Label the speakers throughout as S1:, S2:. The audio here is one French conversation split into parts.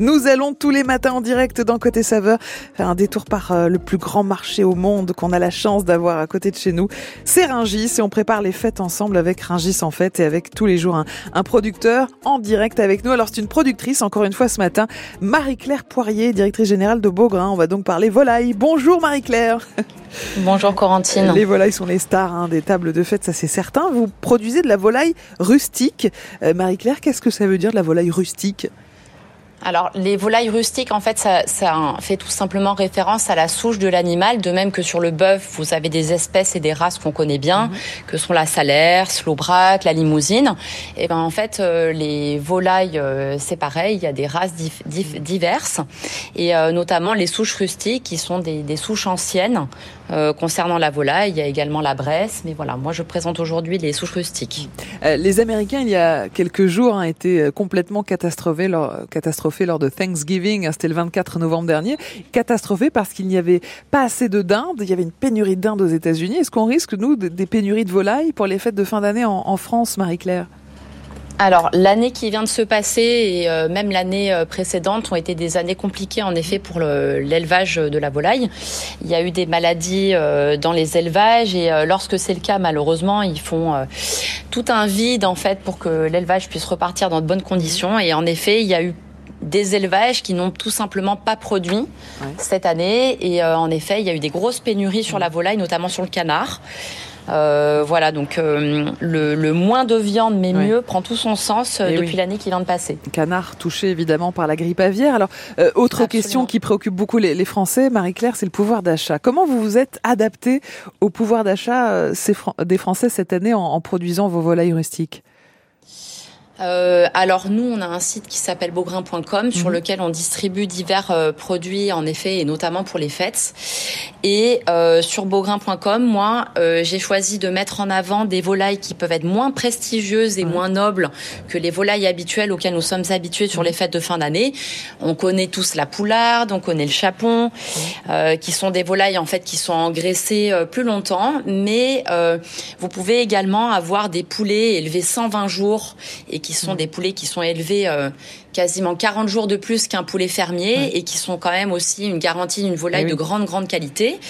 S1: Nous allons tous les matins en direct dans Côté Saveur faire un détour par euh, le plus grand marché au monde qu'on a la chance d'avoir à côté de chez nous. C'est Ringis et on prépare les fêtes ensemble avec Ringis en fête et avec tous les jours un, un producteur en direct avec nous. Alors c'est une productrice encore une fois ce matin, Marie-Claire Poirier, directrice générale de Beaugrain. On va donc parler volaille. Bonjour Marie-Claire.
S2: Bonjour Corentine.
S1: Les volailles sont les stars hein, des tables de fête, ça c'est certain. Vous produisez de la volaille rustique. Euh, Marie-Claire, qu'est-ce que ça veut dire de la volaille rustique?
S2: Alors, les volailles rustiques, en fait, ça, ça, fait tout simplement référence à la souche de l'animal, de même que sur le bœuf, vous avez des espèces et des races qu'on connaît bien, mhm. que sont la salaire, l'aubrac, la limousine. Et ben en fait, euh, les volailles, euh, c'est pareil, il y a des races diverses, et euh, notamment les souches rustiques, qui sont des, des souches anciennes. concernant la volaille, il y a également la Bresse, mais voilà, moi je présente aujourd'hui les souches rustiques.
S1: les Américains, il y a quelques jours, ont été complètement catastrophés, leur, catastrophés lors de Thanksgiving, hein, c'était le 24 novembre dernier, catastrophé parce qu'il n'y avait pas assez de dinde, il y avait une pénurie de dinde aux États-Unis. Est-ce qu'on risque, nous, des pénuries de volailles pour les fêtes de fin d'année en France, Marie-Claire?
S2: Alors l'année qui vient de se passer et euh, même l'année euh, précédente ont été des années compliquées en effet pour l'élevage de la volaille. Il y a eu des maladies euh, dans les élevages et lorsque c'est le cas malheureusement ils font tout un vide en fait pour que l'élevage puisse repartir dans de bonnes conditions et en effet il y a eu des élevages qui n'ont tout simplement pas produit cette année. Et euh, en effet, il y a eu des grosses pénuries sur la volaille, notamment sur le canard. Euh, voilà, donc euh, le, moins de viande mais mieux prend tout son sens eh depuis l'année qui vient de passer.
S1: Canard touché évidemment par la grippe aviaire. Alors, autre question qui préoccupe beaucoup les, Français, Marie-Claire, c'est le pouvoir d'achat. Comment vous vous êtes adapté au pouvoir d'achat des Français cette année en produisant vos volailles rustiques?
S2: Euh, alors nous, on a un site qui s'appelle beaugrain.com sur mhm. lequel on distribue divers euh, produits en effet et notamment pour les fêtes. Et euh, sur beaugrain.com, moi, euh, j'ai choisi de mettre en avant des volailles qui peuvent être moins prestigieuses et moins nobles que les volailles habituelles auxquelles nous sommes habitués sur les fêtes de fin d'année. On connaît tous la poularde, on connaît le chapon, qui sont des volailles en fait qui sont engraissées plus longtemps, mais vous pouvez également avoir des poulets élevés 120 jours et qui sont des poulets qui sont élevés euh, quasiment 40 jours de plus qu'un poulet fermier et qui sont quand même aussi une garantie d'une volaille eh de grande grande qualité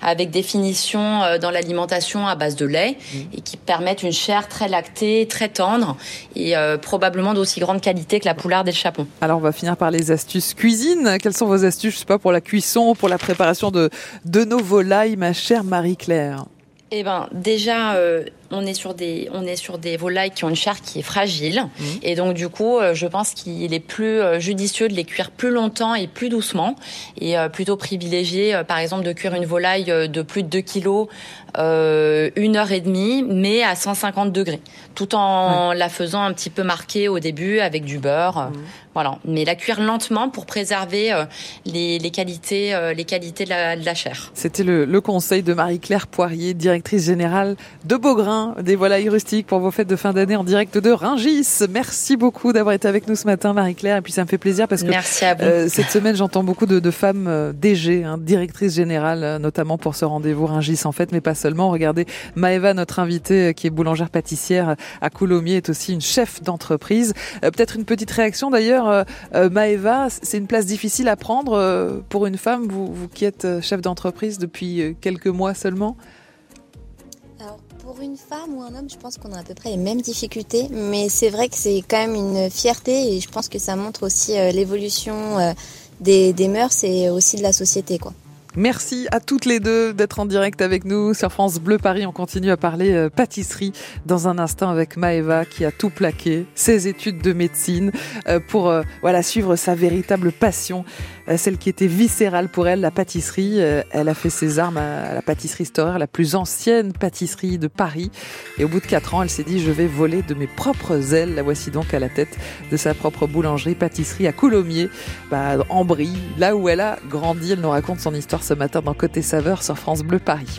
S2: avec des finitions euh, dans l'alimentation à base de lait mmh. et qui permettent une chair très lactée, très tendre et euh, probablement d'aussi grande qualité que la poularde et le chapon.
S1: Alors on va finir par les astuces cuisine. Quelles sont vos astuces, je sais pas, pour la cuisson, pour la préparation de, de nos volailles, ma chère Marie-Claire?
S2: Eh ben, déjà, on est sur des on est sur des volailles qui ont une chair qui est fragile. Mmh. et donc du coup euh, je pense qu'il est plus euh, judicieux de les cuire plus longtemps et plus doucement. Et euh, plutôt privilégier par exemple de cuire une volaille de plus de 2 kilos une heure et demie mais à 150 degrés. Tout en la faisant un petit peu marquer au début avec du beurre mmh. voilà. Mais la cuire lentement pour préserver les, qualités les qualités de la, chair.
S1: C'était le, le conseil de Marie-Claire Poirier directrice générale de Beaugrain des volailles rustiques pour vos fêtes de fin d'année en direct de Ringis. Merci beaucoup d'avoir été avec nous ce matin, Marie-Claire. Et puis ça me fait plaisir parce que
S2: euh,
S1: cette semaine, j'entends beaucoup de, femmes euh, DG, hein, directrices générales, euh, notamment pour ce rendez-vous Ringis en fait, mais pas seulement. Regardez, Maëva, notre invitée, qui est boulangère pâtissière à Coulommiers, est aussi une chef d'entreprise. Peut-être une petite réaction d'ailleurs, Maëva, c'est une place difficile à prendre pour une femme, vous, vous qui êtes chef d'entreprise depuis quelques mois seulement?
S3: Pour une femme ou un homme, je pense qu'on a à peu près les mêmes difficultés, mais c'est vrai que c'est quand même une fierté et je pense que ça montre aussi euh, l'évolution euh, des, des mœurs et aussi de la société, quoi.
S1: Merci à toutes les deux d'être en direct avec nous sur France Bleu Paris. On continue à parler euh, pâtisserie dans un instant avec Maëva qui a tout plaqué, ses études de médecine euh, pour euh, voilà suivre sa véritable passion, celle qui était viscérale pour elle, la pâtisserie. Elle a fait ses armes à la pâtisserie Storer, la plus ancienne pâtisserie de Paris. Et au bout de quatre ans, elle s'est dit je vais voler de mes propres ailes. La voici donc à la tête de sa propre boulangerie pâtisserie à Coulommiers, bah, en Brie, là où elle a grandi. Elle nous raconte son histoire ce matin dans Côté Saveur sur France Bleu Paris.